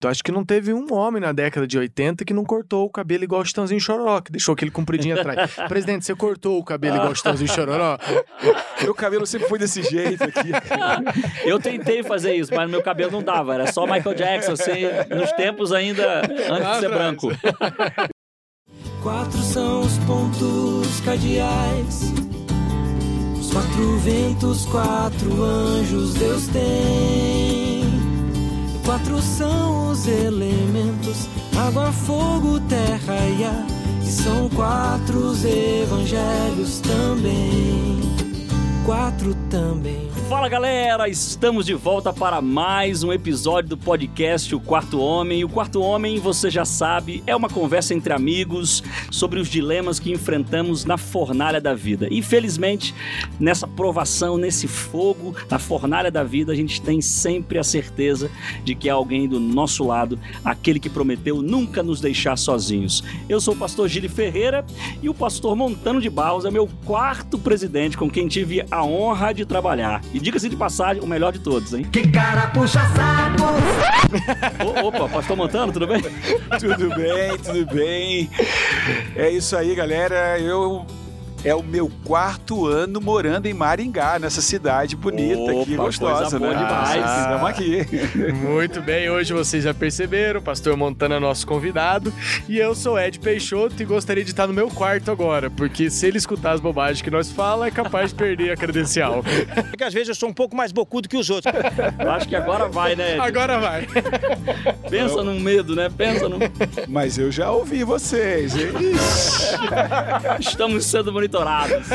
Eu acho que não teve um homem na década de 80 que não cortou o cabelo igual o Chitãozinho Chororó, que deixou aquele compridinho atrás. Presidente, você cortou o cabelo igual o Chitãozinho Chororó? Meu cabelo sempre foi desse jeito aqui. Eu tentei fazer isso, mas meu cabelo não dava. Era só Michael Jackson, assim, nos tempos ainda antes de ser branco. Quatro são os pontos cardeais. Os quatro ventos, quatro anjos Deus tem. Quatro são os elementos: água, fogo, terra e ar. E são quatro os evangelhos também. Quatro também. Fala galera, estamos de volta para mais um episódio do podcast O Quarto Homem. O Quarto Homem, você já sabe, é uma conversa entre amigos sobre os dilemas que enfrentamos na fornalha da vida. Infelizmente, nessa provação, nesse fogo, na fornalha da vida, a gente tem sempre a certeza de que há alguém do nosso lado, aquele que prometeu nunca nos deixar sozinhos. Eu sou o pastor Gili Ferreira e o pastor Montano de Barros é meu quarto presidente com quem tive a honra de trabalhar. E diga-se de passagem, o melhor de todos, hein? Que cara puxa saco! Opa, pastor Montano, tudo bem? tudo bem, tudo bem. É isso aí, galera. Eu é o meu quarto ano morando em Maringá, nessa cidade bonita Opa, aqui, gostosa, coisa boa né? demais. Ah, Estamos aqui. Muito bem, hoje vocês já perceberam, o pastor Montana é nosso convidado, e eu sou Ed Peixoto e gostaria de estar no meu quarto agora, porque se ele escutar as bobagens que nós fala, é capaz de perder a credencial. Porque às vezes eu sou um pouco mais bocudo que os outros. Eu acho que agora vai, né? Ed? Agora vai. Pensa num medo, né? Pensa num... Mas eu já ouvi vocês. hein? Estamos sendo monitorados.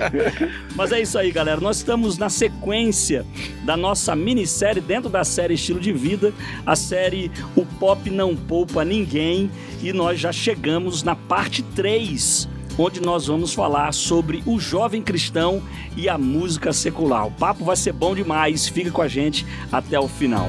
Mas é isso aí, galera. Nós estamos na sequência da nossa minissérie dentro da série Estilo de Vida, a série O Pop Não Poupa Ninguém, e nós já chegamos na parte 3. Onde nós vamos falar sobre o jovem cristão e a música secular. O papo vai ser bom demais, fica com a gente até o final.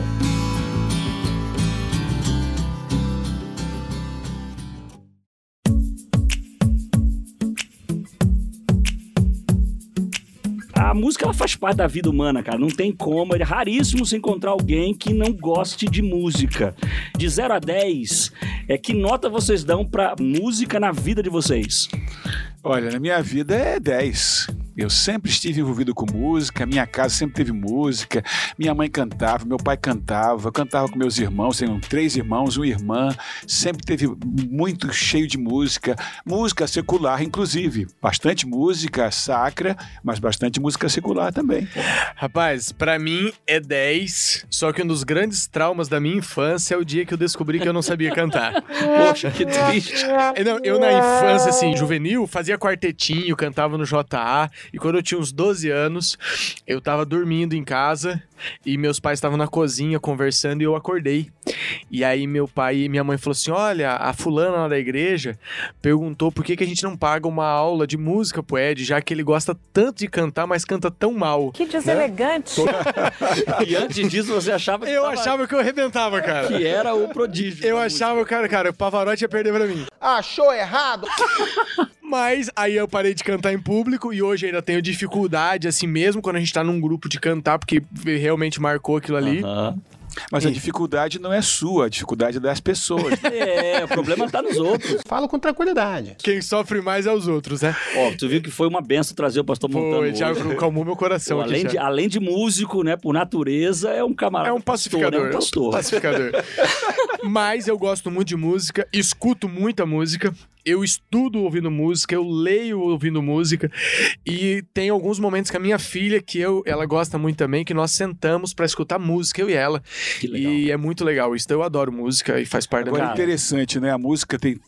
Música ela faz parte da vida humana, cara. Não tem como. É raríssimo se encontrar alguém que não goste de música. De 0 a 10, é, que nota vocês dão pra música na vida de vocês? Olha, na minha vida é 10. Eu sempre estive envolvido com música, minha casa sempre teve música, minha mãe cantava, meu pai cantava, eu cantava com meus irmãos, tenho três irmãos, uma irmã, sempre teve muito cheio de música, música secular, inclusive, bastante música sacra, mas bastante música secular também. Rapaz, pra mim é 10, só que um dos grandes traumas da minha infância é o dia que eu descobri que eu não sabia cantar. Poxa, que triste. Não, eu, na infância, assim, juvenil, fazia quartetinho, cantava no JA. E quando eu tinha uns 12 anos, eu tava dormindo em casa e meus pais estavam na cozinha conversando e eu acordei. E aí meu pai e minha mãe falou assim: Olha, a fulana lá da igreja perguntou por que, que a gente não paga uma aula de música pro Ed, já que ele gosta tanto de cantar, mas canta tão mal. Que deselegante. E antes disso você achava que, Eu tava- achava que eu arrebentava, cara. que era o prodígio. Eu achava, cara, cara, o Pavarotti ia perder pra mim. Achou errado? Mas aí eu parei de cantar em público e hoje ainda tenho dificuldade, assim mesmo, quando a gente tá num grupo de cantar, porque realmente marcou aquilo ali. Mas a dificuldade não é sua, a dificuldade é das pessoas. É, o problema tá nos outros. Falo com tranquilidade. Quem sofre mais é os outros, né? Ó, tu viu que foi uma benção trazer o pastor Montano Foi, já hoje. calmou meu coração Pô, aqui. além, de, além de músico, né, por natureza, é um camarada. É um pacificador. Pastor, né? um pastor. pacificador. Mas eu gosto muito de música, escuto muita música. Eu estudo ouvindo música, eu leio ouvindo música e tem alguns momentos com a minha filha que eu, ela gosta muito também, que nós sentamos pra escutar música, eu e ela. Que legal. E é muito legal isso. Eu adoro música e faz parte da Agora, minha Cara. interessante, né? A música tem,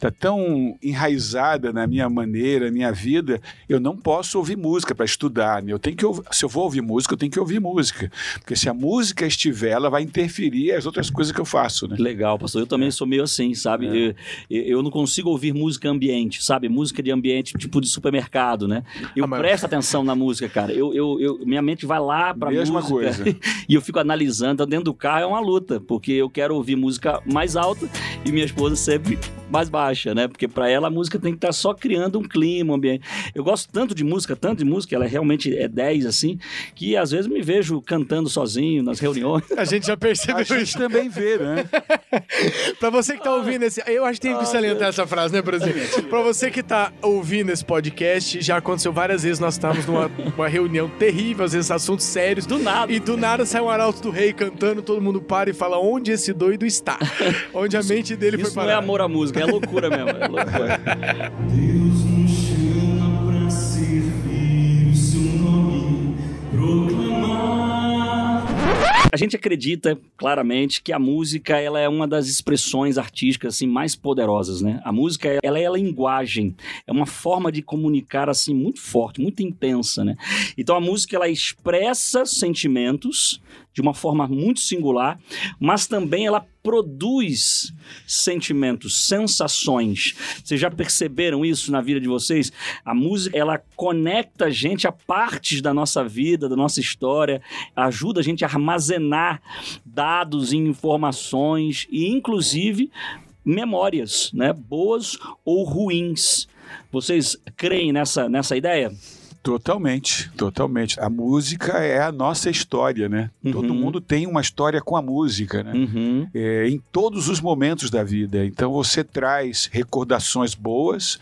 tá tão enraizada na minha maneira, na minha vida, eu não posso ouvir música para estudar. Né? Eu tenho que ouvir, se eu vou ouvir música, eu tenho que ouvir música. Porque se a música estiver, ela vai interferir as outras coisas que eu faço, né? Legal, pastor. Eu também sou meio assim, sabe? Eu, eu não consigo ouvir música ambiente, sabe? Música de ambiente tipo de supermercado, né? Eu Ah, mas- presto atenção na música, cara. Eu, eu, eu- minha mente vai lá pra Mesma música coisa. e eu fico analisando. Então, dentro do carro é uma luta, porque eu quero ouvir música mais alta e minha esposa sempre mais baixa, né? Porque pra ela a música tem que estar só criando um clima, um ambiente. Eu gosto tanto de música, tanto de música, ela realmente é 10 assim, que às vezes me vejo cantando sozinho nas reuniões. A gente já A percebeu gente isso. também vê, né? Pra você que tá ouvindo esse. Eu acho que tem que salientar essa frase, né, Brasil? Pra você que tá ouvindo esse podcast, já aconteceu várias vezes. Nós estávamos numa uma reunião terrível, às vezes assuntos sérios. Do nada. E do nada sai um arauto do rei cantando, todo mundo para e fala onde esse doido está. Onde a mente dele foi Isso não parar. é amor à música, é loucura mesmo. É loucura. Deus A gente acredita claramente que a música ela é uma das expressões artísticas assim mais poderosas, né? A música ela é a linguagem, é uma forma de comunicar assim muito forte, muito intensa, né? Então a música ela expressa sentimentos de uma forma muito singular, mas também ela produz sentimentos, sensações. Vocês já perceberam isso na vida de vocês? A música, ela conecta a gente a partes da nossa vida, da nossa história, ajuda a gente a armazenar dados e informações e inclusive memórias, né, boas ou ruins. Vocês creem nessa nessa ideia? Totalmente, totalmente. A música é a nossa história, né? Todo Uhum. mundo tem uma história com a música, né? Uhum. É, em todos os momentos da vida. Então você traz recordações boas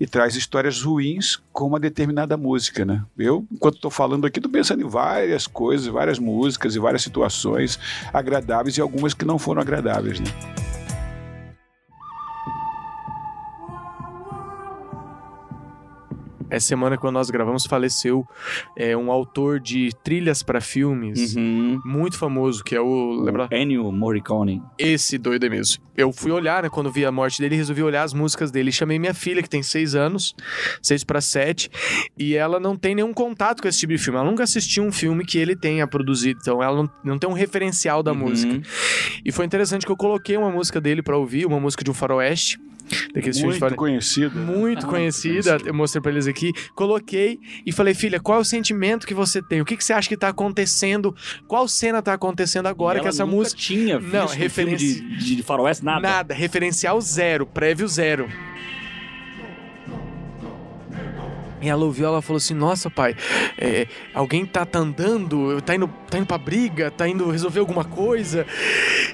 e traz histórias ruins com uma determinada música, né? Eu, enquanto estou falando aqui, estou pensando em várias coisas, várias músicas e várias situações agradáveis e algumas que não foram agradáveis, né? Essa semana, quando nós gravamos, faleceu é, um autor de trilhas pra filmes. Uhum. Muito famoso, que é o. Lembra? Ennio Morricone. Esse doido é mesmo. Eu fui olhar, né, quando vi a morte dele, resolvi olhar as músicas dele. Chamei minha filha, que tem seis anos, seis para sete, e ela não tem nenhum contato com esse tipo de filme. Ela nunca assistiu um filme que ele tenha produzido, então ela não, não tem um referencial da Uhum. música. E foi interessante que eu coloquei uma música dele pra ouvir, uma música de um faroeste, daqueles filmes de Muito faroeste. conhecido. Muito Ah, conhecida, conhecido. eu mostrei pra eles aqui. Coloquei e falei, filha, qual é o sentimento que você tem? O que, que você acha que tá acontecendo? Qual cena tá acontecendo agora E que ela essa música. tinha visto Não, um filme referência- de, de faroeste, nada. Nada, referencial zero, prévio zero. E ela ouviu, ela falou assim: Nossa, pai, é, alguém tá, tá andando, tá indo, tá indo pra briga, tá indo resolver alguma coisa,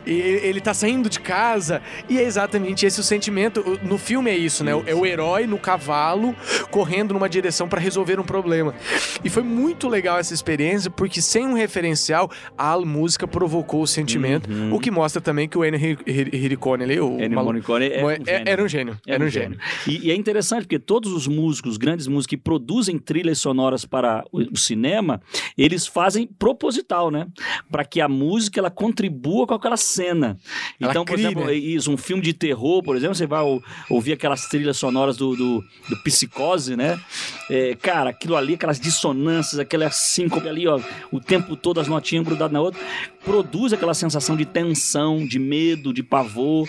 e ele tá saindo de casa. E é exatamente esse o sentimento. No filme é isso, né? É o herói no cavalo correndo numa direção pra resolver um problema. E foi muito legal essa experiência, porque sem um referencial, a música provocou o sentimento, Uhum. o que mostra também que o Ennio Hir- Hir- Hirikone ali, o Ennio Morricone é, um é- gênio. era um gênio. Era um gênio. E, e é interessante porque todos os músicos, grandes músicos que produzem trilhas sonoras para o, o cinema, eles fazem proposital, né? Para que a música ela contribua com aquela cena. Ela então, por crie, exemplo, né? isso, um filme de terror, por exemplo, você vai ou- ouvir aquelas trilhas sonoras do, do, do Psicose, né? É, cara, aquilo ali, aquelas dissonâncias, aquela síncope ali, ó, o tempo todo as notinhas grudadas na outra, produz aquela sensação de tensão, de medo, de pavor.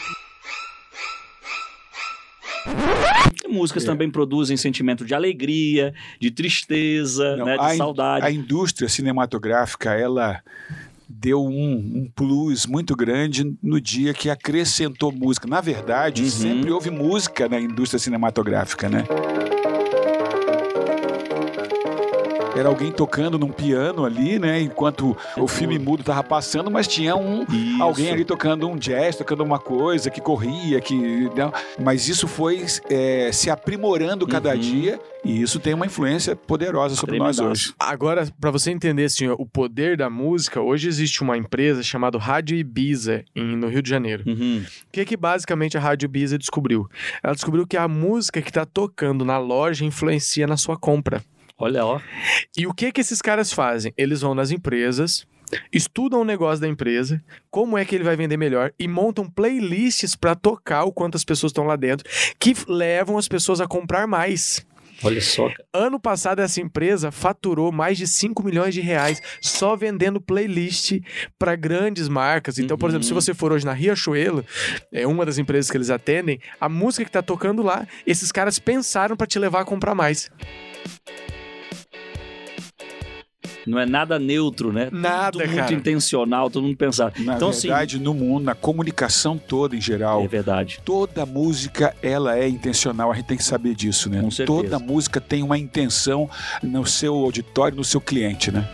Músicas É. também produzem sentimento de alegria, de tristeza, Não, né, a de in- saudade. A indústria cinematográfica, ela deu um, um plus muito grande no dia que acrescentou música. Na verdade, Uhum. sempre houve música na indústria cinematográfica, né? Era alguém tocando num piano ali, né? Enquanto o filme mudo tava passando, mas tinha um Isso. alguém ali tocando um jazz, tocando uma coisa que corria, que não, mas isso foi é, se aprimorando cada Uhum. dia e isso tem uma influência poderosa sobre nós hoje. Agora, pra você entender assim, o poder da música, hoje existe uma empresa chamada Rádio Ibiza, em- no Rio de Janeiro. Uhum. O que, que basicamente a Rádio Ibiza descobriu? Ela descobriu que a música que tá tocando na loja influencia na sua compra. Olha, ó. E o que que esses caras fazem? Eles vão nas empresas, estudam o negócio da empresa, como é que ele vai vender melhor e montam playlists pra tocar o quanto as pessoas estão lá dentro, que levam as pessoas a comprar mais. Olha só. cara. Ano passado, essa empresa faturou mais de 5 milhões de reais só vendendo playlist para grandes marcas. Então, por Uhum. exemplo, se você for hoje na Riachuelo, é uma das empresas que eles atendem, a música que tá tocando lá, esses caras pensaram para te levar a comprar mais. Não é nada neutro, né? Nada, tudo muito cara. intencional, todo mundo pensado. Na então, verdade, no mundo, na comunicação toda em geral, assim, é verdade. toda música ela é intencional, a gente tem que saber disso, né? Com certeza. Toda música tem uma intenção no seu auditório, no seu cliente, né?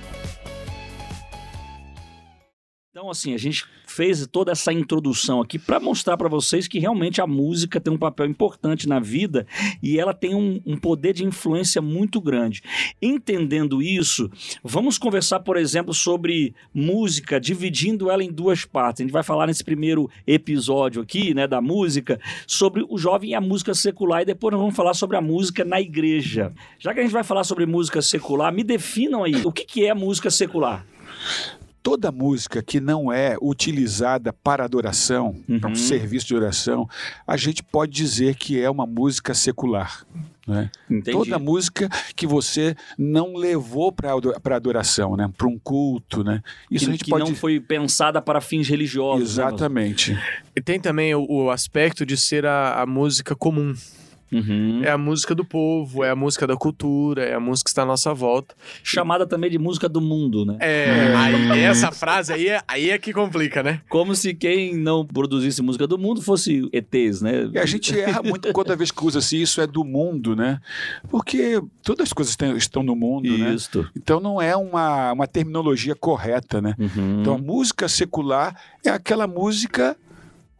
Assim, a gente fez toda essa introdução aqui para mostrar para vocês que realmente a música tem um papel importante na vida e ela tem um, um poder de influência muito grande. Entendendo isso, vamos conversar, por exemplo, sobre música, dividindo ela em duas partes. A gente vai falar nesse primeiro episódio aqui, né, da música, sobre o jovem e a música secular e depois nós vamos falar sobre a música na igreja. Já que a gente vai falar sobre música secular, me definam aí o que, que é música secular. Toda música que não é utilizada para adoração, para Uhum. um serviço de oração, a gente pode dizer que é uma música secular. Né? Entendi. Toda música que você não levou para adoração, né? para um culto. Né? Isso que, a gente que pode não foi pensada para fins religiosos. né, Exatamente. E tem também o, o aspecto de ser a, a música comum. Uhum. É a música do povo, é a música da cultura, é a música que está à nossa volta. Chamada também de música do mundo, né? É, aí essa frase aí é, aí é que complica, né? Como se quem não produzisse música do mundo fosse ETs, né? E a gente erra muito toda vez que usa assim, isso é do mundo, né? Porque todas as coisas estão no mundo, né? Isto. Então não é uma, uma terminologia correta, né? Uhum. Então a música secular é aquela música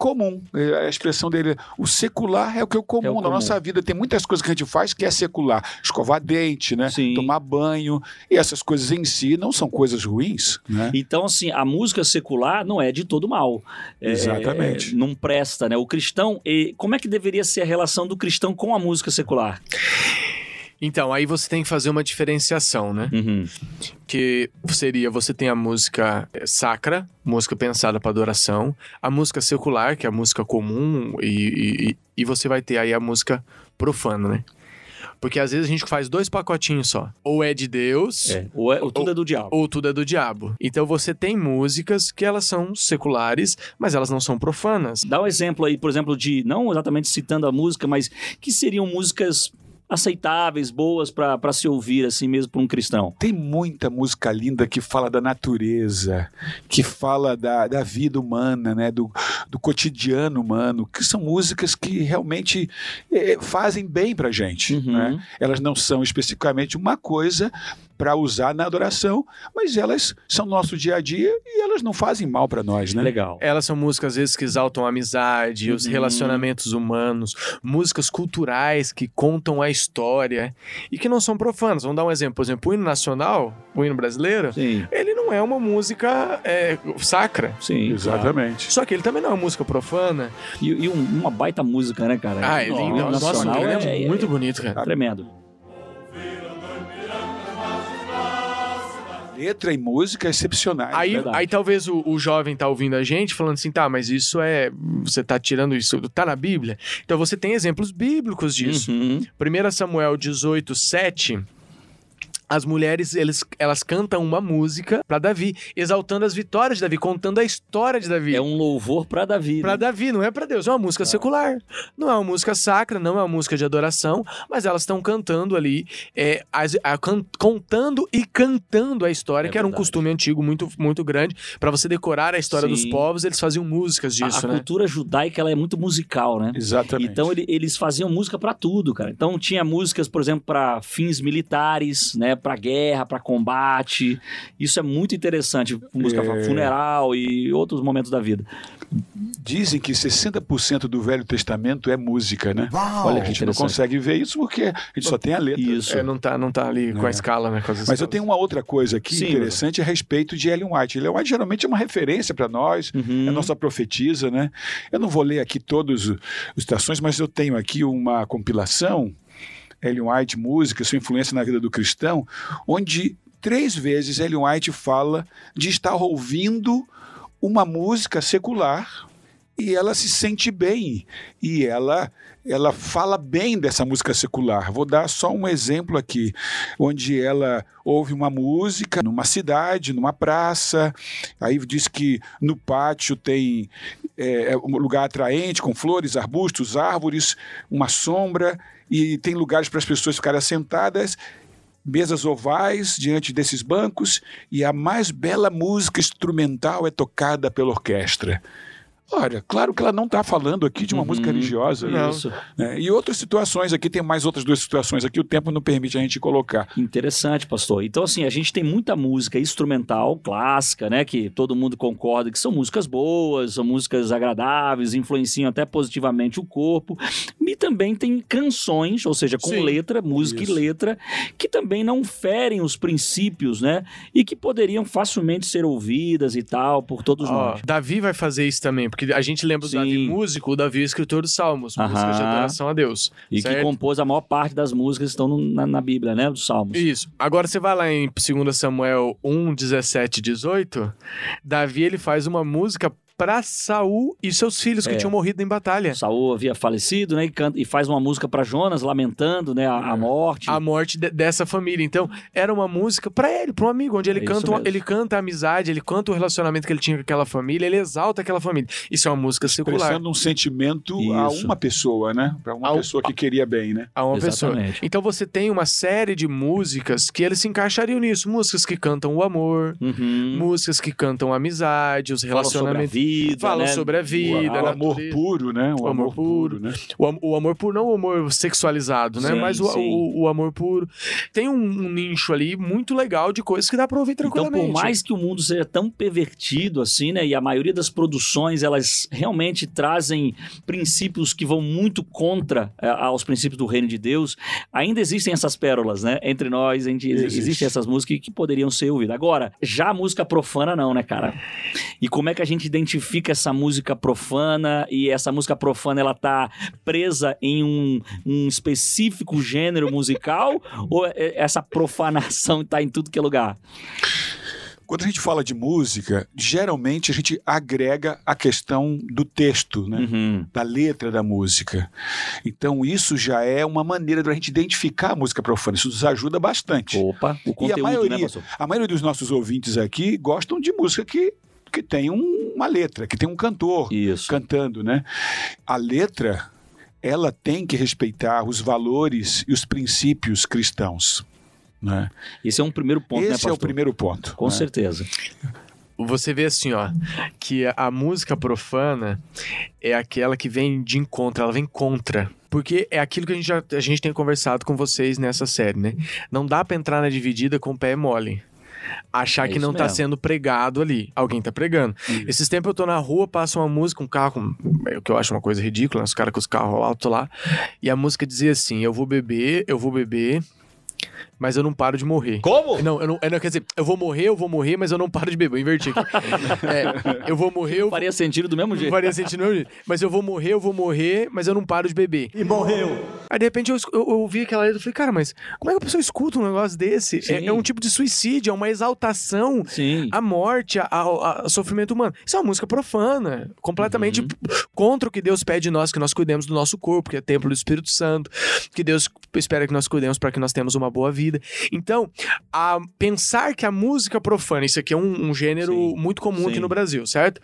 comum. É A expressão dele, o secular é o que é o comum. É o Na comum. nossa vida tem muitas coisas que a gente faz que é secular. Escovar dente, né? Sim. Tomar banho. E essas coisas em si não são coisas ruins, né? Então, assim, a música secular não é de todo mal. É, Exatamente. é, não presta, né? O cristão, e como é que deveria ser a relação do cristão com a música secular? Então, aí você tem que fazer uma diferenciação, né? Uhum. Que seria, você tem a música eh, sacra, música pensada para adoração, a música secular, que é a música comum, e, e, e você vai ter aí a música profana, né? Porque às vezes a gente faz dois pacotinhos só. Ou é de Deus, É, ou, é- ou tudo é do diabo. ou tudo é do diabo. Então você tem músicas que elas são seculares, mas elas não são profanas. Dá um exemplo aí, por exemplo, de, não exatamente citando a música, mas que seriam músicas aceitáveis, boas para se ouvir assim mesmo para um cristão. Tem muita música linda que fala da natureza, que fala da, da vida humana, né? do, do cotidiano humano, que são músicas que realmente eh, fazem bem pra gente. Uhum. Né? Elas não são especificamente uma coisa para usar na adoração, mas elas são nosso dia a dia e elas não fazem mal para nós, né? Legal. Elas são músicas, às vezes, que exaltam a amizade, os Uhum. relacionamentos humanos, músicas culturais que contam a história e que não são profanas. Vamos dar um exemplo. Por exemplo, o hino nacional, o hino brasileiro, Sim, ele não é uma música é, sacra. sim. Exatamente. Só que ele também não é uma música profana. E, e um- uma baita música, né, cara? Ah, ele, O hino nossa, nacional ele é, é, muito bonito, cara. é tremendo. Letra e música excepcionais. Aí, verdade. aí talvez o, o jovem tá ouvindo a gente falando assim, tá, mas isso é. Você tá tirando isso, tá na Bíblia? Então você tem exemplos bíblicos disso. Uhum. 1 Samuel 18, 7. As mulheres, eles, elas cantam uma música pra Davi, exaltando as vitórias de Davi, contando a história de Davi. É um louvor para Davi. Pra né? Davi, não é pra Deus, é uma música secular. Não é uma música sacra, não é uma música de adoração, mas elas estão cantando ali, é, as- a- can- contando e cantando a história, É que era um costume antigo muito, muito grande. Pra você decorar a história Sim. dos povos, eles faziam músicas A- disso, a né? cultura judaica ela é muito musical, né? Exatamente. Então ele- eles faziam música pra tudo, cara. Então tinha músicas, por exemplo, pra fins militares, né, Pra guerra, pra combate. Isso é muito interessante, música É. funeral e outros momentos da vida. Dizem que 60% do Velho Testamento é música, né? Olha a gente não interessante. consegue ver isso porque a gente só tem a letra. Isso. É, não, tá, não tá ali com a É. escala, né? com as Mas eu tenho uma outra coisa aqui Sim, interessante a respeito de Ellen White. Ellen White geralmente é uma referência para nós, Uhum. é a nossa profetisa, né? Eu não vou ler aqui todos os estações, mas eu tenho aqui uma compilação, Ellen White, música, sua influência na vida do cristão, onde três vezes Ellen White fala de estar ouvindo uma música secular e ela se sente bem e ela ela fala bem dessa música secular. Vou dar só um exemplo aqui, onde ela ouve uma música numa cidade, numa praça, aí diz que no pátio tem é, um lugar atraente com flores, arbustos, árvores, uma sombra e tem lugares para as pessoas ficarem assentadas. mesas ovais diante desses bancos e a mais bela música instrumental é tocada pela orquestra. Olha, claro que ela não está falando aqui de uma Uhum, música religiosa. Isso. né? E outras situações aqui, tem mais outras duas situações aqui, o tempo não permite a gente colocar. Interessante, pastor. Então, assim, a gente tem muita música instrumental, clássica, né? Que todo mundo concorda que são músicas boas, são músicas agradáveis, influenciam até positivamente o corpo. E também tem canções, ou seja, com Sim. letra, música Isso. e letra, que também não ferem os princípios, né? E que poderiam facilmente ser ouvidas e tal por todos Ó, nós. Davi vai fazer isso também, porque a gente lembra do Sim. Davi músico, o Davi é escritor dos Salmos, músicas de Aham. adoração a Deus. E que certo? compôs a maior parte das músicas que estão no- na, na Bíblia, né? Dos Salmos. Isso. Agora você vai lá em 2 Samuel 1, 17 e 18, Davi ele faz uma música para Saul e seus filhos que É. tinham morrido em batalha. Saul havia falecido, né? E, canta- e faz uma música para Jonas, lamentando, né? A, a morte. A morte de- dessa família. Então, era uma música para ele, para um amigo, onde ele É canta, ele canta a amizade, ele canta o relacionamento que ele tinha com aquela família, ele exalta aquela família. Isso é uma música secular. Expressando um sentimento a Isso. uma pessoa, né? Para uma Ao- pessoa que queria bem, né? a uma pessoa. Exatamente. Então você tem uma série de músicas que eles se encaixariam nisso. Músicas que cantam o amor, Uhum. músicas que cantam a amizade, os a relacionamentos. Vida, Falam né? sobre a O, vida, a o amor puro, né? O, O amor amor, puro, né? O, o amor puro, não o amor sexualizado, né? Sim, Mas o, o, o amor puro. Tem um, um nicho ali muito legal de coisas que dá pra ouvir Então, tranquilamente. por mais que o mundo seja tão pervertido assim, né, e a maioria das produções elas realmente trazem princípios que vão muito contra eh, aos princípios do reino de Deus, ainda existem essas pérolas, né? Entre nós, a gente, Existe. existem essas músicas que poderiam ser ouvidas. Agora, já a música profana não, né, cara? E como é que a gente identifica essa música profana e essa música profana ela tá presa em um, um específico gênero musical ou é- essa profanação tá em tudo que é lugar? Quando a gente fala de música, geralmente a gente agrega a questão do texto, né? Uhum. Da letra da música. Então, isso já é uma maneira da gente identificar a música profana. Isso nos ajuda bastante. Opa, o E a conteúdo, né, maioria, pastor? a maioria dos nossos ouvintes aqui gostam de música que, que tem um- uma letra, que tem um cantor Isso. cantando, né? A letra, ela tem que respeitar os valores e os princípios cristãos. Né? Esse é um primeiro ponto, né, Esse pastor? é o primeiro ponto. Com né? certeza. Você vê assim, ó, que a, a música profana é aquela que vem de encontro, ela vem contra. Porque é aquilo que a gente, já, a gente tem conversado com vocês nessa série, né? Não dá pra entrar na dividida com o pé mole. Achar É que não tá mesmo. sendo pregado ali. Alguém tá pregando. Esses tempos eu tô na rua, passa uma música, um carro, é o que eu acho uma coisa ridícula, né? os caras com os carros altos lá. E a música dizia assim: Eu vou beber, eu vou beber, mas eu não paro de morrer. Como? Não, eu não, eu não- quer dizer, eu vou morrer, eu vou morrer, mas eu não paro de beber. Eu inverti aqui. É, eu vou morrer, eu Faria sentido do mesmo jeito. faria sentido não, gente. mas eu vou morrer, eu vou morrer, mas eu não paro de beber. E morreu. Aí de repente eu, eu, eu ouvi aquela letra e falei, cara, mas como é que a pessoa escuta um negócio desse? É, é um tipo de suicídio, é uma exaltação Sim. à morte, ao sofrimento humano. Isso é uma música profana, completamente Uhum. contra o que Deus pede de nós, que nós cuidemos do nosso corpo, que é templo do Espírito Santo, que Deus espera que nós cuidemos para que nós tenhamos uma boa vida. Então, a pensar que a música profana, isso aqui é um, um gênero Sim. muito comum aqui Sim. no Brasil, certo?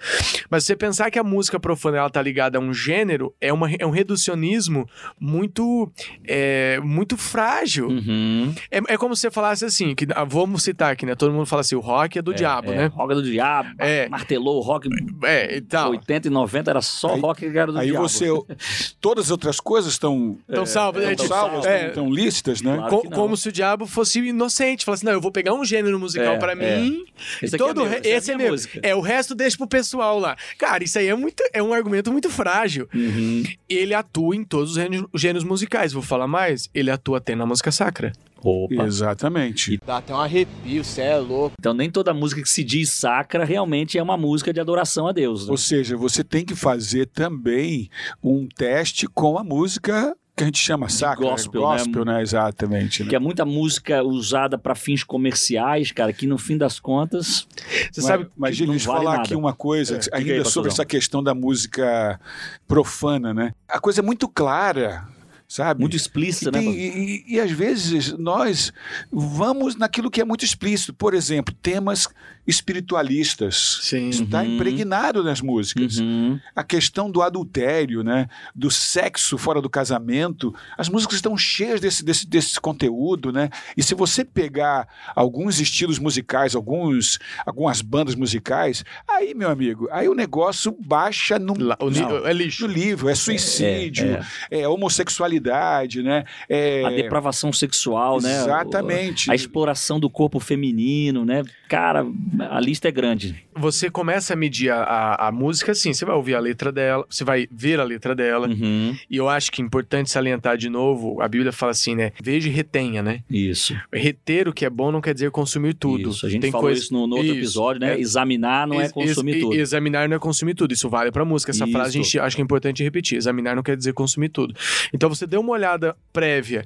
Mas você pensar que a música profana ela tá ligada a um gênero é, uma, é um reducionismo muito, é, muito frágil. Uhum. É, é como se você falasse assim, que ah, vamos citar aqui, né? Todo mundo fala assim, o rock é do diabo, É, né? Rock do diabo. É. Martelou o rock. É, e tal. 80 e 90 era só Aí- rock que era do Aí diabo. você. Todas as outras coisas estão Então, salvo, é, então tipo, salvas, é, estão lícitas, né? Claro como se o diabo fosse inocente. Fala assim, não, eu vou pegar um gênero musical É, pra é. mim. Esse e é todo meu, é a esse é, minha meu. música. É, o resto deixa pro pessoal lá. Cara, isso aí é, muito, é um argumento muito frágil. Uhum. Ele atua em todos os gêneros, gêneros musicais. Vou falar mais, ele atua até na música sacra. Opa. Exatamente. Dá até um arrepio, cê é louco. Então nem toda música que se diz sacra realmente é uma música de adoração a Deus. né? Ou seja, você tem que fazer também um teste com a música que a gente chama sacra. gospel, gospel né? né? Exatamente. né? Que é muita música usada para fins comerciais, cara, que no fim das contas. Você Mas, sabe mas que Gil, não deixa eu vale falar nada. aqui uma coisa, É, ainda aí, sobre essa questão da música profana, né? A coisa é muito clara sabe? Muito explícita, E, né? tem- mano? e- e- e às vezes nós vamos naquilo que é muito explícito. Por exemplo, temas espiritualistas. Sim. Isso está Uhum. impregnado nas músicas. Uhum. A questão do adultério, né? do sexo fora do casamento. As músicas estão cheias desse, desse, desse conteúdo. Né? E se você pegar alguns estilos musicais, alguns, algumas bandas musicais, aí, meu amigo, aí o negócio baixa no, Lá- o não, é lixo. no livro. É suicídio, é, homossexualidade, né? É, A depravação sexual, né? Exatamente. A exploração do corpo feminino, né? Cara, a lista é grande. Você começa a medir a, a, a música assim, você vai ouvir a letra dela, você vai ver a letra dela. Uhum. E eu acho que é importante salientar de novo, a Bíblia fala assim, né? Veja e retenha, né? Isso. Reter o que é bom não quer dizer consumir tudo. Isso. A gente Tem falou coisa- isso no, no outro Isso. episódio, né? É- Examinar não é Ex- consumir ex- tudo. Examinar não é consumir tudo. Isso vale pra música. Essa Isso. frase a gente acha que é importante repetir. Examinar não quer dizer consumir tudo. Então você deu uma olhada prévia.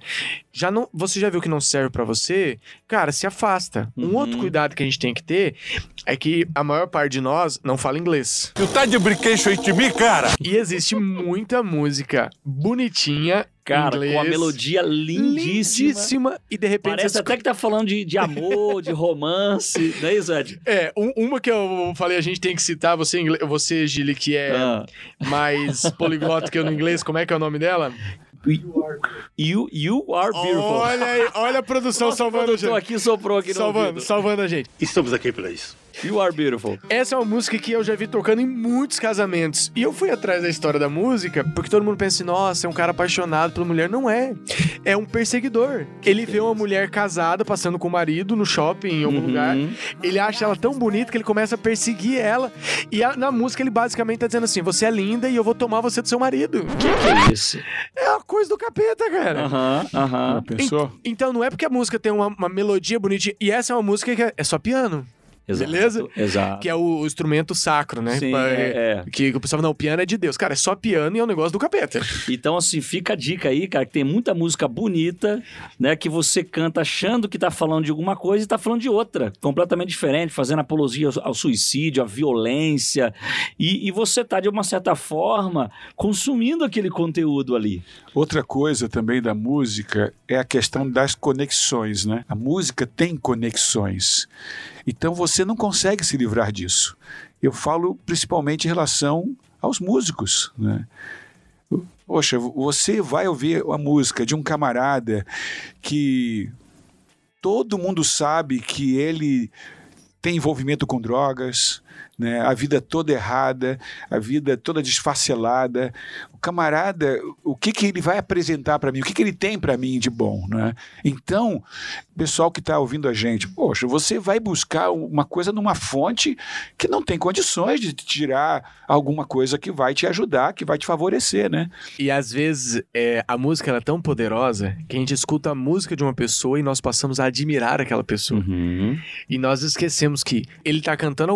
Já não, você já viu que não serve pra você? Cara, se afasta. Um Uhum. outro cuidado que a gente tem que ter é que a maior parte de nós não fala inglês. Tu tá de brinquedo aí de mim, cara? E existe muita música bonitinha, Cara, inglês, com a melodia lindíssima. lindíssima, e de repente Parece você até que tá falando de, de amor, de romance, não é isso, Ed? É, um- uma que eu falei, a gente tem que citar, você, você Gili, que é Ah. mais poliglota que eu no inglês, como é que é o nome dela? You, you are beautiful. Olha aí, olha a produção Nossa, o salvando a gente. aqui soprou aqui no Salvando, ouvido. salvando a gente. Estamos aqui para isso. You are beautiful. Essa é uma música que eu já vi tocando em muitos casamentos. E eu fui atrás da história da música, porque todo mundo pensa assim, nossa, é um cara apaixonado pela mulher. Não é. É um perseguidor. Ele vê uma mulher casada passando com o marido no shopping, em algum Uhum. lugar. Ele acha ela tão bonita que ele começa a perseguir ela. E a- na música ele basicamente tá dizendo assim: você é linda e eu vou tomar você do seu marido. Que é isso? É uma coisa do capeta, cara. Aham, aham. Pensou? Então não é porque a música tem uma, uma melodia bonitinha. E essa é uma música que é, é só piano. Exato, Beleza? Exato. Que é o, o instrumento sacro, né? Sim, Pa- é, é. Que o pessoal fala, não, o piano é de Deus. Cara, é só piano e é um negócio do capeta. Então, assim, fica a dica aí, cara, que tem muita música bonita, né? Que você canta achando que tá falando de alguma coisa e tá falando de outra, completamente diferente, fazendo apologia ao, ao suicídio, à violência. E, e você tá, de uma certa forma, consumindo aquele conteúdo ali. Outra coisa também da música é a questão das conexões, né? A música tem conexões. Então você não consegue se livrar disso. Eu falo principalmente em relação aos músicos, né? Poxa, você vai ouvir a música de um camarada que todo mundo sabe que ele tem envolvimento com drogas, né? a vida toda errada, a vida toda desfacelada. O camarada, o que, que ele vai apresentar para mim? O que, que ele tem para mim de bom? Né? Então, pessoal que está ouvindo a gente, poxa, você vai buscar uma coisa numa fonte que não tem condições de tirar alguma coisa que vai te ajudar, que vai te favorecer, né? E às vezes é, a música ela é tão poderosa que a gente escuta a música de uma pessoa e nós passamos a admirar aquela pessoa. Uhum. E nós esquecemos que ele tá cantando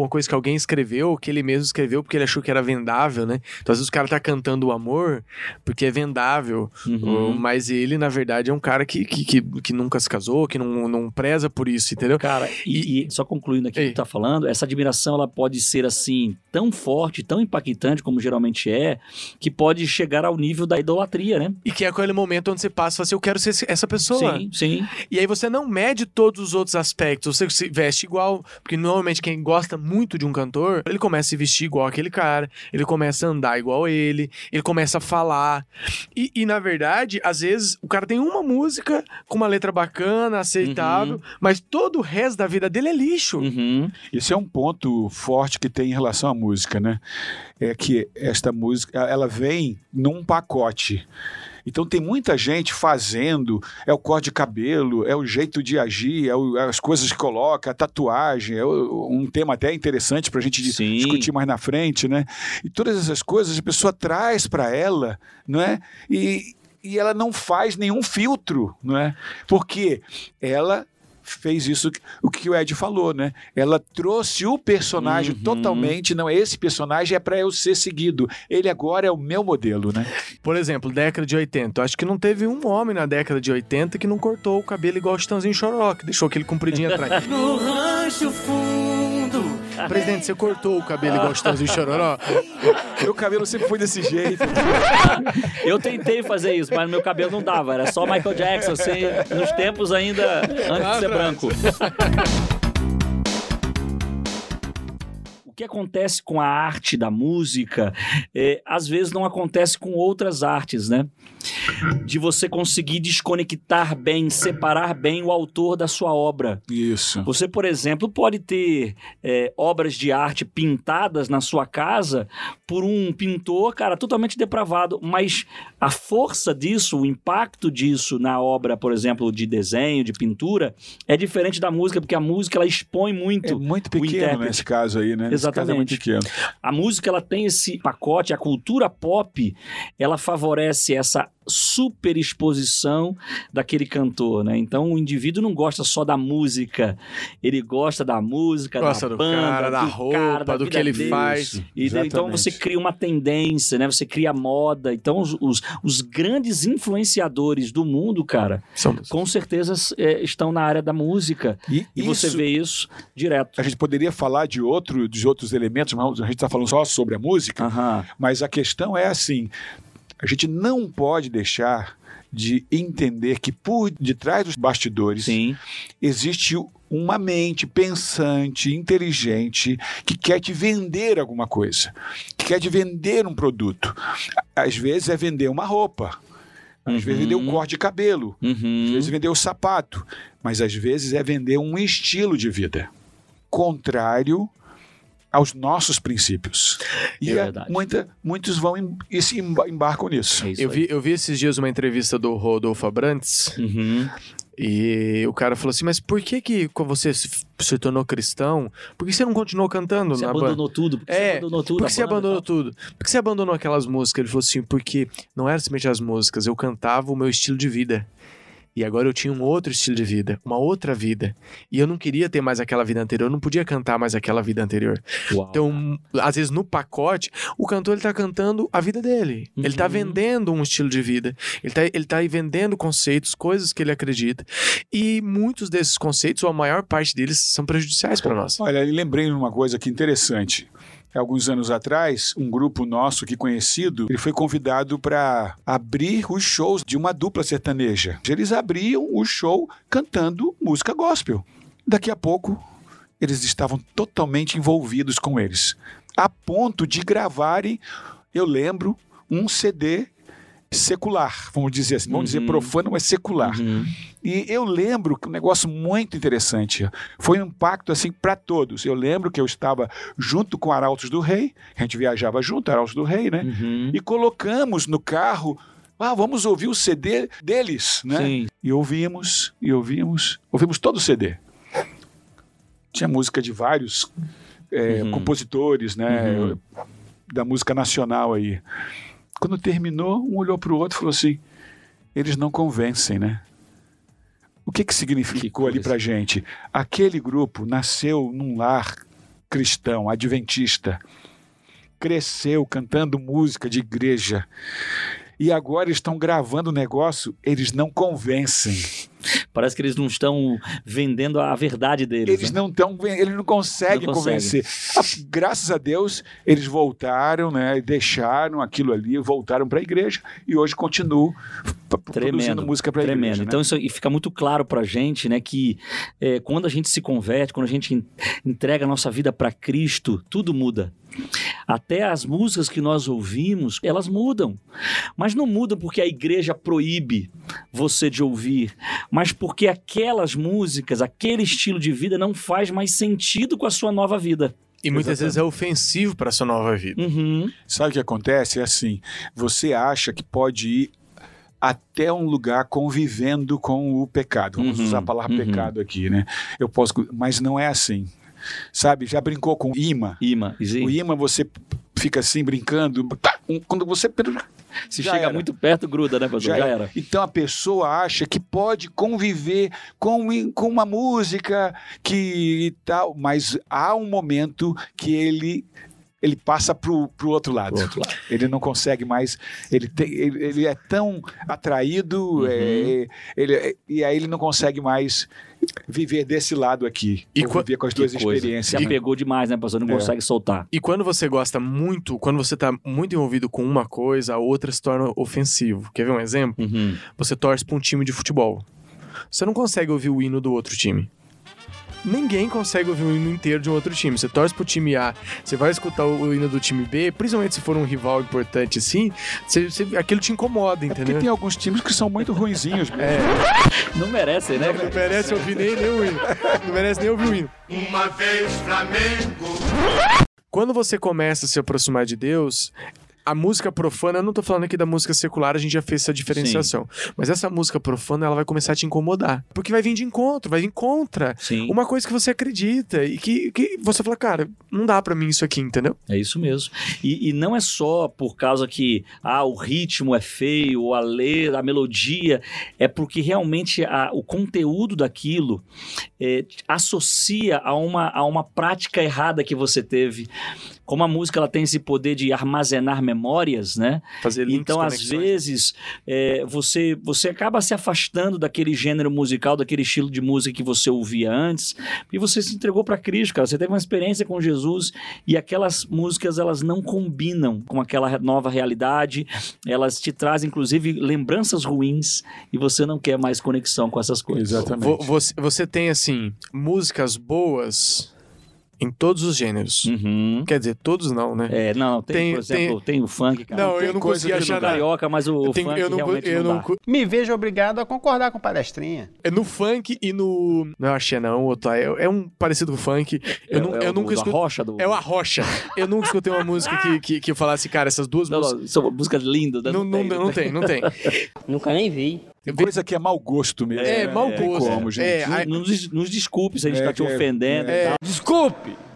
alguma coisa que alguém escreveu, que ele mesmo escreveu porque ele achou que era vendável, né? Então às vezes o cara tá cantando o amor porque é vendável, Uhum. mas ele na verdade é um cara que, que, que, que nunca se casou, que não, não preza por isso, entendeu? Cara, e, e só concluindo aqui o que tu tá falando, essa admiração ela pode ser assim, tão forte, tão impactante como geralmente é, que pode chegar ao nível da idolatria, né? E que é aquele momento onde você passa e fala assim, eu quero ser essa pessoa. Sim, sim. E aí você não mede todos os outros aspectos. Você se veste igual, porque normalmente quem gosta muito de um cantor, ele começa a se vestir igual aquele cara, ele começa a andar igual ele, ele começa a falar. E, e, na verdade, às vezes o cara tem uma música com uma letra bacana, aceitável, mas todo o resto da vida dele é lixo. Uhum. Esse é um ponto forte que tem em relação à música, né? É que esta música, ela vem num pacote. Então tem muita gente fazendo, é o corte de cabelo, é o jeito de agir, é o- as coisas que coloca, a tatuagem, é o- um tema até interessante para a gente Sim. discutir mais na frente, né? E todas essas coisas a pessoa traz para ela, não é? E, e ela não faz nenhum filtro, não é? Porque ela fez isso o que o Ed falou, né? Ela trouxe o personagem Uhum. totalmente, não, esse personagem é para eu ser seguido. Ele agora é o meu modelo, né? Por exemplo, década de 80. Eu acho que não teve um homem na década de 80 que não cortou o cabelo igual o Chitãozinho Choró, que deixou aquele compridinho atrás. No rancho fundo, Presidente, você cortou o cabelo igual Chitãozinho e Chororó? Meu cabelo sempre foi desse jeito. Eu tentei fazer isso, mas meu cabelo não dava. Era só Michael Jackson, assim, nos tempos ainda antes de ser branco. que acontece com a arte da música, é, às vezes não acontece com outras artes, né? De você conseguir desconectar bem, separar bem o autor da sua obra. Isso. Você, por exemplo, pode ter é, obras de arte pintadas na sua casa por um pintor, cara, totalmente depravado, mas a força disso, o impacto disso na obra, por exemplo, de desenho, de pintura, é diferente da música, porque a música ela expõe muito. É muito pequeno nesse caso aí, né? Nesse caso é muito Exatamente. pequeno. A música ela tem esse pacote, a cultura pop, ela favorece essa super exposição daquele cantor, né? Então o indivíduo não gosta só da música, ele gosta da música, Gosta da do banda, cara, da do roupa, cara, da do que ele dele. faz. E então Exatamente. você cria uma tendência, né? Você cria moda. Então os, os, os grandes influenciadores do mundo, cara, São com certeza é, estão na área da música. E, E você isso- vê isso direto. A gente poderia falar de outro, de outros elementos, mas a gente está falando só sobre a música. Aham. Mas a questão é assim: a gente não pode deixar de entender que por detrás dos bastidores Sim. existe uma mente pensante, inteligente, que quer te vender alguma coisa, que quer te vender um produto. Às vezes é vender uma roupa, às vezes é vender um Uhum. corte de cabelo, às Uhum. vezes é vender o sapato, mas às vezes é vender um estilo de vida contrário aos nossos princípios. E É verdade. muita, muitos vão em- e se emba- embarcam nisso. É Eu vi, eu vi esses dias uma entrevista do Rodolfo Abrantes Uhum. e o cara falou assim: Mas por que que quando você se, tornou cristão, por que você não continuou cantando Você na banda? abandonou tudo. Porque É, você abandonou tudo. Por a que você abandonou tudo? Por que você abandonou aquelas músicas? Ele falou assim: porque não era simplesmente as músicas, eu cantava o meu estilo de vida. E agora eu tinha um outro estilo de vida, uma outra vida. E eu não queria ter mais aquela vida anterior, eu não podia cantar mais aquela vida anterior. Uau. Então, às vezes no pacote, o cantor ele tá cantando a vida dele. Ele tá Uhum. vendendo um estilo de vida. Ele tá, ele tá aí vendendo conceitos, coisas que ele acredita. E muitos desses conceitos, ou a maior parte deles, são prejudiciais para nós. Olha, e lembrei de uma coisa que interessante. Alguns anos atrás, um grupo nosso que conhecido, ele foi convidado para abrir os shows de uma dupla sertaneja. Eles abriam o show cantando música gospel. Daqui a pouco, eles estavam totalmente envolvidos com eles, a ponto de gravarem, eu lembro, um CD secular, vamos dizer assim, vamos dizer Uhum. profano, mas secular. Uhum. E eu lembro que um negócio muito interessante. Foi um impacto assim para todos. Eu lembro que eu estava junto com Arautos do Rei, a gente viajava junto, Arautos do Rei, né? Uhum. E colocamos no carro, ah, vamos ouvir o CD deles, né? Sim. E ouvimos, e ouvimos, ouvimos todo o CD. Tinha música de vários é, Uhum. compositores, né? Uhum. Da música nacional aí. Quando terminou, um olhou para o outro e falou assim: eles não convencem, né? O que, que significou Que ali pra gente? Aquele grupo nasceu num lar cristão, adventista, cresceu cantando música de igreja. E agora estão gravando o negócio, eles não convencem. Parece que eles não estão vendendo a verdade deles. Eles né? não estão, eles não conseguem Não convencer. Ah, Graças a Deus, eles voltaram, né? e Deixaram aquilo ali, voltaram para a igreja e hoje continuam p- produzindo Tremendo, música para a Tremendo. igreja. né? Então isso e fica muito claro pra gente, né, que é, quando a gente se converte, quando a gente en- entrega a nossa vida para Cristo, tudo muda. Até as músicas que nós ouvimos, elas mudam. Mas não mudam porque a igreja proíbe você de ouvir, mas porque aquelas músicas, aquele estilo de vida não faz mais sentido com a sua nova vida. E muitas vezes é ofensivo para sua nova vida. Uhum. Sabe o que acontece? É assim: você acha que pode ir até um lugar convivendo com o pecado. Vamos Uhum, usar a palavra uhum. pecado aqui, né? Eu posso, mas não é assim. Sabe? Já brincou com imã? Ima, sim. O imã você fica assim brincando. tá, um- Quando você Se já chega era. muito perto, gruda, né, pastor? Já Já, era. era. Então a pessoa acha que pode conviver com, com uma música que tal, mas há um momento que ele ele passa pro, pro outro lado. Outro lado. Ele não consegue mais. Ele, tem, ele, ele é tão atraído, Uhum. é, ele, e aí ele não consegue mais viver desse lado aqui. E viver com as duas coisa. Se experiências. né? apegou demais, né, pastor? Não É. consegue soltar. E quando você gosta muito, quando você tá muito envolvido com uma coisa, a outra se torna ofensivo. Quer ver um exemplo? Uhum. Você torce pra um time de futebol. Você não consegue ouvir o hino do outro time. Ninguém consegue ouvir o hino inteiro de um outro time. Você torce pro time A, você vai escutar o, hino do time B, principalmente se for um rival importante assim, você- você- aquilo te incomoda, É porque entendeu? tem alguns times que são muito ruinzinhos mesmo. Não merecem, né? Não merece ouvir nem, nem o hino. Não merece nem ouvir o hino. Uma vez Flamengo. Quando você começa a se aproximar de Deus, a música profana, eu não tô falando aqui da música secular, a gente já fez essa diferenciação. Mas essa música profana, ela vai começar a te incomodar. Porque vai vir de encontro, vai vir contra Sim. uma coisa que você acredita e que, que você fala, cara, não dá pra mim isso aqui, entendeu? É isso mesmo. E, e não é só por causa que ah, o ritmo é feio, a letra, a melodia, é porque realmente a- o conteúdo daquilo é, associa a uma, a uma prática errada que você teve. Como a música ela tem esse poder de armazenar memórias, né? Fazer links, Então, às conexões. vezes, é, você, você acaba se afastando daquele gênero musical, daquele estilo de música que você ouvia antes, e você se entregou para Cristo, cara. Você teve uma experiência com Jesus e aquelas músicas elas não combinam com aquela nova realidade. Elas te trazem, inclusive, lembranças ruins e você não quer mais conexão com essas coisas. Exatamente. Vo- Você, você tem, assim, músicas boas em todos os gêneros. Uhum. Quer dizer, todos não, né? É, não, tem, Tem- por exemplo, tem, o funk, cara. não, tem eu não consegui achar nada. carioca, mas o, Tem- funk eu não, realmente eu não, não dá. cu- Me vejo obrigado a concordar com o palestrinha. É no funk e no. Não é axé, não, outro. É, é um parecido com funk. Eu, É- nu- é eu o nunca escutei. rocha do... É o Arrocha. Eu nunca escutei uma música que, que, que eu falasse, cara, essas duas Não, músicas. não, são músicas lindas. né? Não, não, não, tem, não tem. Nunca nem vi. Tem coisa que é mau gosto mesmo. É, né? mau Não tem gosto. como, gente. É, Não- Nos, nos desculpe se a gente É tá te é- ofendendo é.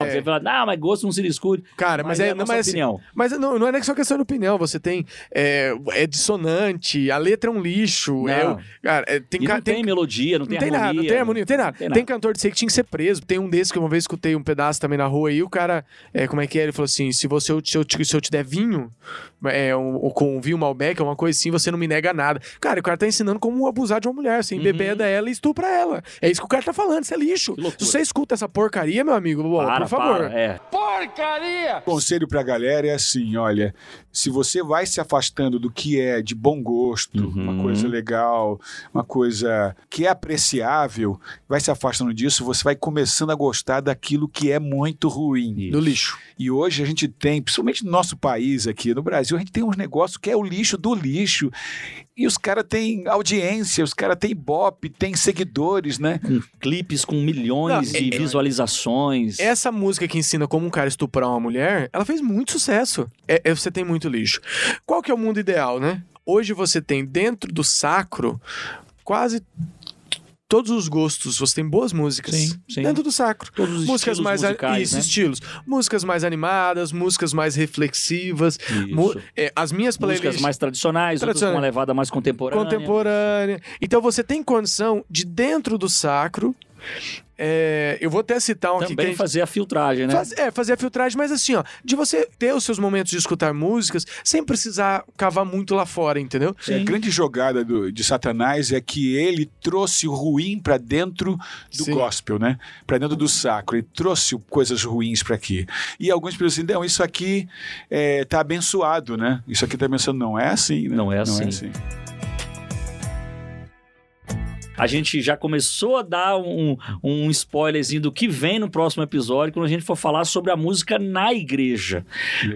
E tal. Desculpe! Você fala, não, mas gosto não se discute. Cara, mas, é, a não, mas, assim, opinião. mas não, não é nem só questão de opinião. Você tem. É, é dissonante, a letra é um lixo. é cara, é, tem, e não tem, melodia, não tem Não tem harmonia. nada, não tem harmonia, não tem nada. Tem, tem nada. cantor de sei que tinha que ser preso. Tem um desses que uma vez escutei um pedaço também na rua aí, o cara, é, como é que é? Ele falou assim: se você se eu, te- se eu te der vinho, é, um, ou com vinho Malbec, uma coisa assim, você não me nega nada. Cara, o cara tá ensinando como abusar de uma mulher, assim, beber dela e estupra ela. É isso que o cara tá falando, isso é lixo. Uhum. Se você escuta essa porcaria, meu amigo, Para, por favor. Para, é. conselho pra galera é assim, olha, se você vai se afastando do que é de bom gosto, Uhum. uma coisa legal, uma coisa que é apreciável, vai se afastando disso, você vai começando a gostar daquilo que é muito ruim. Do lixo. E hoje a gente tem, principalmente no nosso país aqui, no Brasil, a gente tem uns negócios que é o lixo do lixo. E os caras têm audiência, os caras têm ibope, têm seguidores, né? Com clipes com milhões Não, de é- visualizações. Essa música que ensina como um cara estuprar uma mulher, ela fez muito sucesso. É, é, você tem muito lixo. Qual que é o mundo ideal, né? Hoje você tem dentro do sacro quase todos os gostos. Você tem boas músicas Sim, sim. dentro do sacro. Todos os músicas estilos mais a- musicais, isso, né? estilos. Músicas mais animadas, músicas mais reflexivas. mu- é, as minhas Músicas playlists mais tradicionais, outras com Tradicionais. uma levada mais contemporânea. contemporânea. Então você tem condição de dentro do sacro. É, eu vou até citar um aqui Também gente- fazer a filtragem, né? Faz- é, fazer a filtragem, mas assim, ó, de você ter os seus momentos de escutar músicas sem precisar cavar muito lá fora, entendeu? A grande jogada do- de Satanás é que ele trouxe o ruim pra dentro do Sim. gospel, né? Pra dentro do sacro. Ele trouxe coisas ruins pra aqui. E alguns pensam assim, não, isso aqui é, tá abençoado, né? Isso aqui tá abençoado. Não é assim, né? Não é assim. A gente já começou a dar um, um spoilerzinho do que vem no próximo episódio, quando a gente for falar sobre a música na igreja.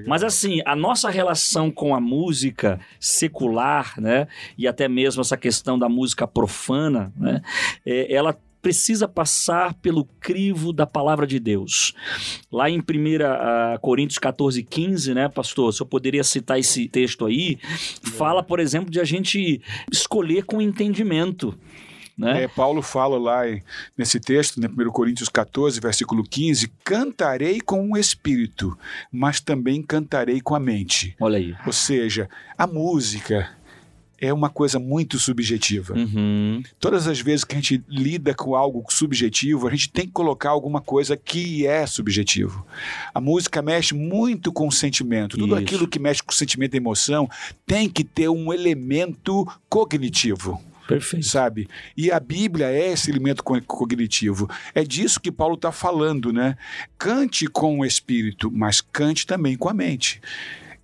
Mas assim, a nossa relação com a música secular, né? E até mesmo essa questão da música profana, né? é, ela precisa passar pelo crivo da palavra de Deus. Lá em 1 ah, Coríntios 14, 15, né, pastor? Se eu poderia citar esse texto aí, fala, por exemplo, de a gente escolher com entendimento. Né? É, Paulo fala lá nesse texto, né, 1 Coríntios 14, versículo 15: Cantarei com o espírito, mas também cantarei com a mente. Olha aí. Ou seja, a música é uma coisa muito subjetiva. Uhum. Todas as vezes que a gente lida com algo subjetivo, a gente tem que colocar alguma coisa que é subjetivo. A música mexe muito com o sentimento. Tudo Isso. aquilo que mexe com o sentimento e emoção tem que ter um elemento cognitivo Perfeito. sabe? E a Bíblia é esse elemento co- cognitivo. É disso que Paulo está falando, né? Cante com o espírito, mas cante também com a mente.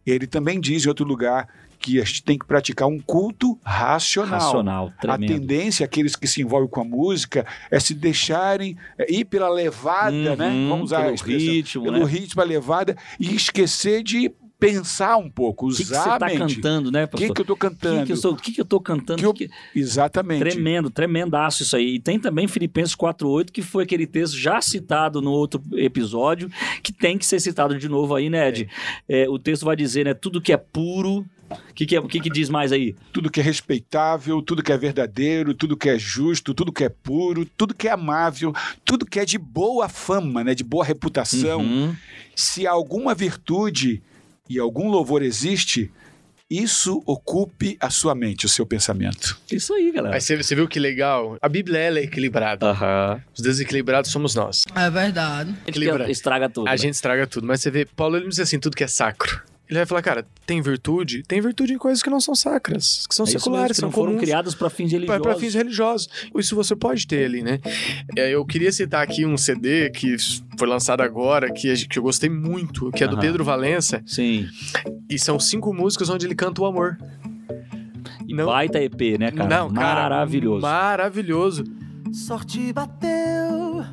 Ele também diz em outro lugar que a gente tem que praticar um culto racional. Racional, A tendência, aqueles que se envolvem com a música, é se deixarem é, ir pela levada, Uhum, né? Vamos usar a pelo expressão, ritmo, pelo né? ritmo, a levada, e esquecer de pensar um pouco, O que, que você usar tá a mente. cantando, né, O que, pastor? que eu estou O que, cantando? que eu sou- o que que eu tô cantando? Eu- Exatamente. Tremendo, tremendaço isso aí. E tem também Filipenses 4.8, que foi aquele texto já citado no outro episódio, que tem que ser citado de novo aí, né, Ed? É, o texto vai dizer, né, tudo que é puro... O que, que, é- que, que diz mais aí? tudo que é respeitável, tudo que é verdadeiro, tudo que é justo, tudo que é puro, tudo que é amável, tudo que é de boa fama, né, de boa reputação. Uhum. Se alguma virtude e algum louvor existe, isso ocupe a sua mente, o seu pensamento. Isso aí, galera. Aí você, você viu que legal? A Bíblia ela é equilibrada. Aham. Os desequilibrados somos nós. É verdade. A gente Equilibra. estraga tudo. A né? gente estraga tudo. Mas você vê, Paulo ele não diz assim, tudo que é sacro. Ele vai falar, cara, tem virtude? Tem virtude em coisas que não são sacras, que são É isso mesmo, seculares, que são não foram comuns. criados para fins religiosos. Para fins religiosos. Isso você pode ter ali, né? É, Eu queria citar aqui um CD que foi lançado agora, que, que eu gostei muito, que é do Aham. Pedro Valença, Sim. e são cinco músicas onde ele canta o amor. E Não- baita EP, né, cara? Não, cara, Maravilhoso. Maravilhoso. Sorte bateu,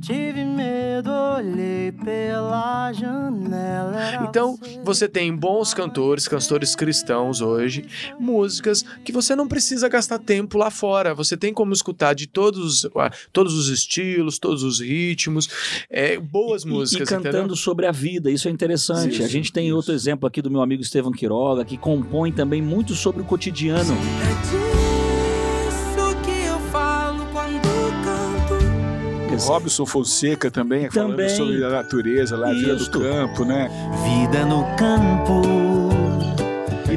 tive medo, olhei pela janela. Então, você tem bons cantores, cantores cristãos hoje, músicas que você não precisa gastar tempo lá fora. Você tem como escutar de todos, ah, todos os estilos, todos os ritmos, é, boas E- músicas, e, cantando entendeu? sobre a vida, isso é interessante. Isso, a gente tem outro exemplo aqui do meu amigo Estevão Quiroga, que compõe também muito sobre o cotidiano. É Robson Fonseca também, Também. falando sobre a natureza, lá, a vida do campo, né? Vida no campo.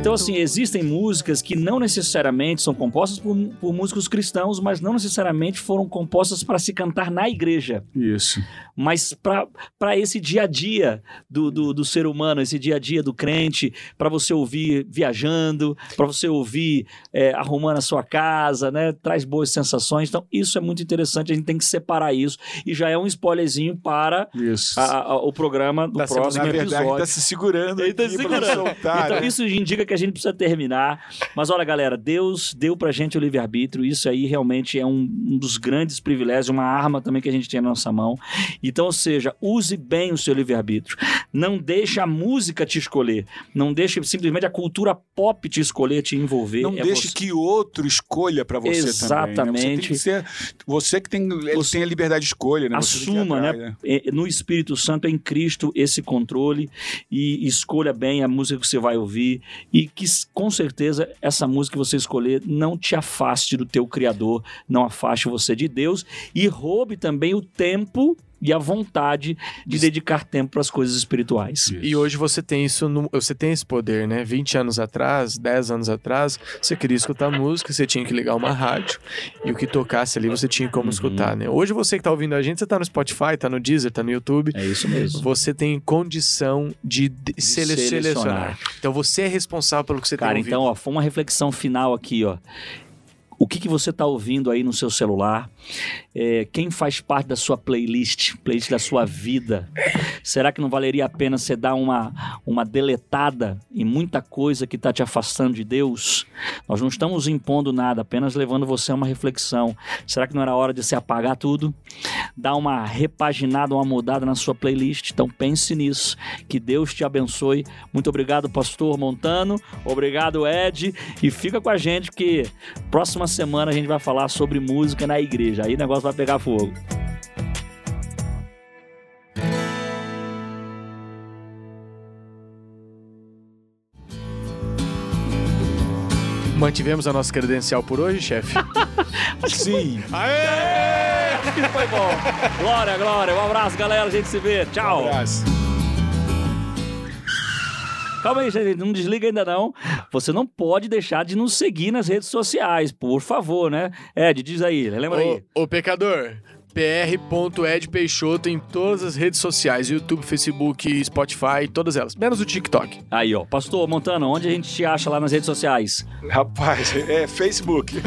Então, assim, existem músicas que não necessariamente são compostas por, por músicos cristãos, mas não necessariamente foram compostas para se cantar na igreja. Isso. mas para esse dia a dia do, do, do ser humano, esse dia a dia do crente, para você ouvir viajando, para você ouvir é, arrumando a sua casa, né? Traz boas sensações. Então, isso é muito interessante, a gente tem que separar isso. E já é um spoilerzinho para Isso. a- a- o programa do semana, próximo Na verdade, episódio. está se segurando Ele tá aqui segurando. soltar. Então, né? isso indica que a gente precisa terminar. Mas olha, galera, Deus deu pra gente o livre-arbítrio. Isso aí realmente é um, um dos grandes privilégios, uma arma também que a gente tem na nossa mão. Então, ou seja, use bem o seu livre-arbítrio. Não deixe a música te escolher. Não deixe simplesmente a cultura pop te escolher, te envolver. Não É deixe você. que outro escolha para você também. né? Você, tem Exatamente. que ser, você que tem, Você- tem a liberdade de escolha, né? Você que Assuma, atrás, né? É, No Espírito Santo, em Cristo, esse controle e escolha bem a música que você vai ouvir e que s- com certeza essa música que você escolher não te afaste do teu Criador, não afaste você de Deus e roube também o tempo e a vontade de dedicar tempo para as coisas espirituais. E hoje você tem isso, no- você tem esse poder, né? 20 anos atrás, 10 anos atrás, você queria escutar música, você tinha que ligar uma rádio e o que tocasse ali você tinha como Uhum. escutar, né? Hoje você que tá ouvindo a gente, você tá no Spotify, tá no Deezer, tá no YouTube, É isso mesmo. você tem condição de, de sele- selecionar. selecionar. Então você é responsável pelo que você Cara, tem ouvido. então, ó, foi uma reflexão final aqui, ó. O que, que você está ouvindo aí no seu celular? É, quem faz parte da sua playlist, playlist da sua vida? Será que não valeria a pena você dar uma, uma deletada em muita coisa que está te afastando de Deus? Nós não estamos impondo nada, apenas levando você a uma reflexão. Será que não era hora de você apagar tudo? Dar uma repaginada, uma mudada na sua playlist? Então pense nisso. Que Deus te abençoe. Muito obrigado, pastor Montano. Obrigado, Ed. E fica com a gente que próxima semana a gente vai falar sobre música na igreja. Aí o negócio vai pegar fogo. Mantivemos a nossa credencial por hoje, chefe? Sim. Foi bom. Glória, glória. Um abraço, galera. A gente se vê. Tchau. Um abraço. Calma aí, gente, não desliga ainda não. Você não pode deixar de nos seguir nas redes sociais, por favor, né? Ed, diz aí, lembra aí. Ô, ô pecador, pr.edpeixoto em todas as redes sociais, YouTube, Facebook, Spotify, todas elas, menos o TikTok. Aí, ó. Pastor Montano, onde a gente te acha lá nas redes sociais? Rapaz, é Facebook.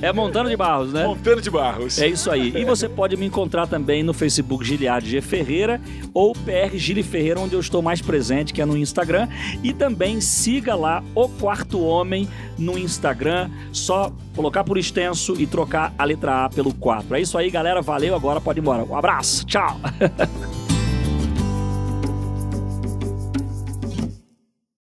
É Montano de Barros, né? Montano de Barros. É isso aí. E você pode me encontrar também no Facebook Giliard G Ferreira ou PR Gili Ferreira, onde eu estou mais presente, que é no Instagram. E também siga lá o Quarto Homem no Instagram. Só colocar por extenso e trocar a letra A pelo 4. É isso aí, galera. Valeu. Agora pode ir embora. Um abraço. Tchau.